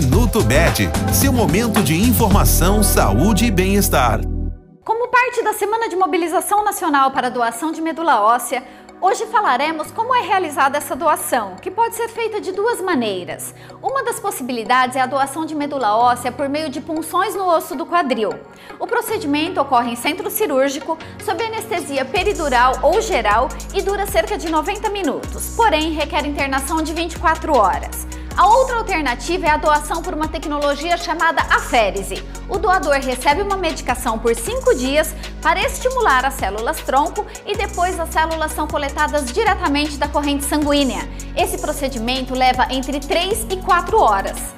Minuto Med, seu momento de informação, saúde e bem-estar. Como parte da Semana de Mobilização Nacional para a Doação de Medula Óssea, Hoje falaremos como é realizada essa doação, que pode ser feita de duas maneiras. Uma das possibilidades é a doação de medula óssea por meio de punções no osso do quadril. O procedimento ocorre em centro cirúrgico, sob anestesia peridural ou geral e dura cerca de 90 minutos, porém requer internação de 24 horas. A outra alternativa é a doação por uma tecnologia chamada aférese. O doador recebe uma medicação por 5 dias para estimular as células tronco e depois as células são coletadas diretamente da corrente sanguínea. Esse procedimento leva entre 3 e 4 horas.